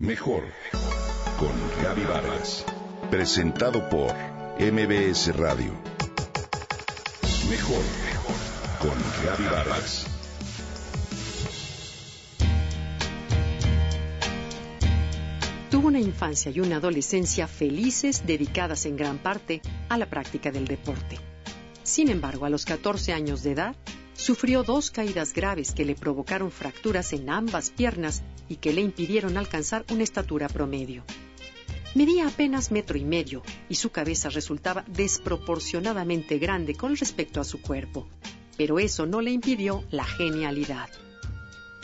Mejor con Gaby Vargas. Presentado por MBS Radio. Mejor con Gaby Vargas. Tuvo una infancia y una adolescencia felices dedicadas en gran parte a la práctica del deporte. Sin embargo, a los 14 años de edad, sufrió dos caídas graves que le provocaron fracturas en ambas piernas y que le impidieron alcanzar una estatura promedio. Medía apenas metro y medio y su cabeza resultaba desproporcionadamente grande con respecto a su cuerpo, pero eso no le impidió la genialidad.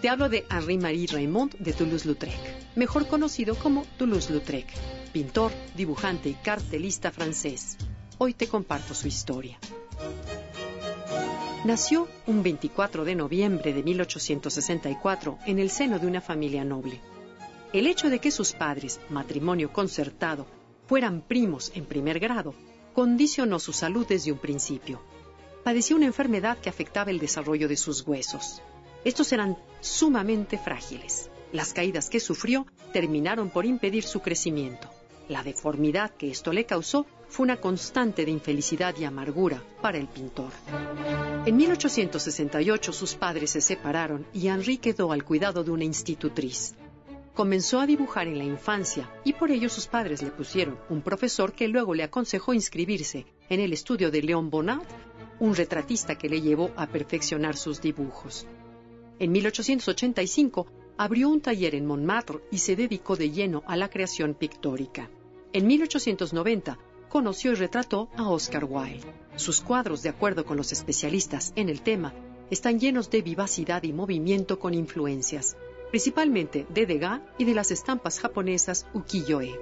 Te hablo de Henri-Marie Raymond de Toulouse-Lautrec, mejor conocido como Toulouse-Lautrec, pintor, dibujante y cartelista francés. Hoy te comparto su historia. Nació un 24 de noviembre de 1864 en el seno de una familia noble. El hecho de que sus padres, matrimonio concertado, fueran primos en primer grado, condicionó su salud desde un principio. Padecía una enfermedad que afectaba el desarrollo de sus huesos. Estos eran sumamente frágiles. Las caídas que sufrió terminaron por impedir su crecimiento. La deformidad que esto le causó fue una constante de infelicidad y amargura para el pintor. En 1868 sus padres se separaron y Henri quedó al cuidado de una institutriz. Comenzó a dibujar en la infancia y por ello sus padres le pusieron un profesor que luego le aconsejó inscribirse en el estudio de Léon Bonnat, un retratista que le llevó a perfeccionar sus dibujos. En 1885 abrió un taller en Montmartre y se dedicó de lleno a la creación pictórica. En 1890 conoció y retrató a Oscar Wilde. Sus cuadros, de acuerdo con los especialistas en el tema, están llenos de vivacidad y movimiento con influencias, principalmente de Degas y de las estampas japonesas ukiyo-e.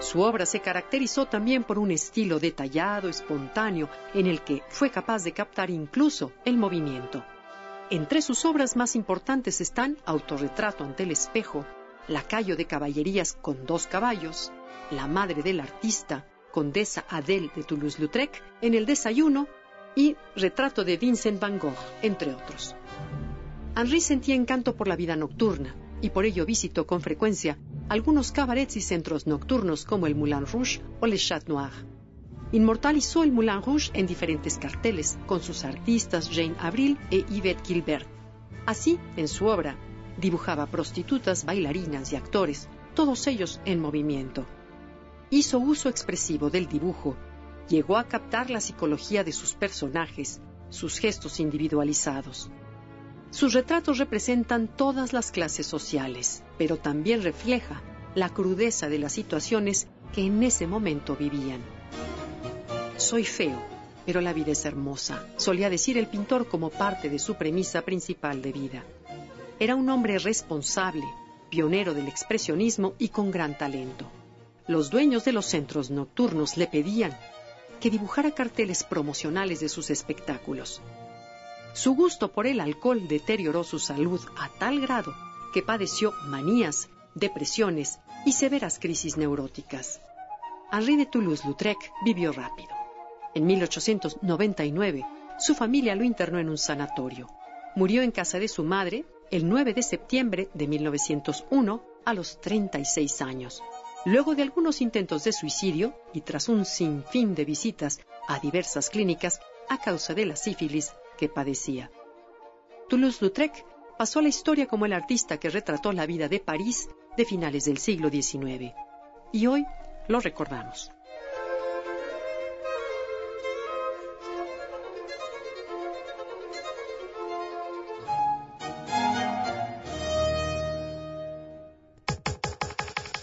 Su obra se caracterizó también por un estilo detallado, espontáneo, en el que fue capaz de captar incluso el movimiento. Entre sus obras más importantes están Autorretrato ante el espejo, Lacayo de caballerías con dos caballos, La madre del artista, Condesa Adele de Toulouse-Lautrec, en el desayuno y Retrato de Vincent van Gogh, entre otros. Henri sentía encanto por la vida nocturna y por ello visitó con frecuencia algunos cabarets y centros nocturnos como el Moulin Rouge o Le Chat Noir. Inmortalizó el Moulin Rouge en diferentes carteles con sus artistas Jane Avril e Yvette Gilbert. Así, en su obra, dibujaba prostitutas, bailarinas y actores, todos ellos en movimiento hizo uso expresivo del dibujo, llegó a captar la psicología de sus personajes, sus gestos individualizados. Sus retratos representan todas las clases sociales, pero también refleja la crudeza de las situaciones que en ese momento vivían. Soy feo, pero la vida es hermosa, solía decir el pintor como parte de su premisa principal de vida. Era un hombre responsable, pionero del expresionismo y con gran talento los dueños de los centros nocturnos le pedían que dibujara carteles promocionales de sus espectáculos. Su gusto por el alcohol deterioró su salud a tal grado que padeció manías, depresiones y severas crisis neuróticas. Henri de Toulouse-Lautrec vivió rápido. En 1899, su familia lo internó en un sanatorio. Murió en casa de su madre el 9 de septiembre de 1901 a los 36 años. Luego de algunos intentos de suicidio y tras un sinfín de visitas a diversas clínicas a causa de la sífilis que padecía. Toulouse-Lautrec pasó a la historia como el artista que retrató la vida de París de finales del siglo XIX. Y hoy lo recordamos.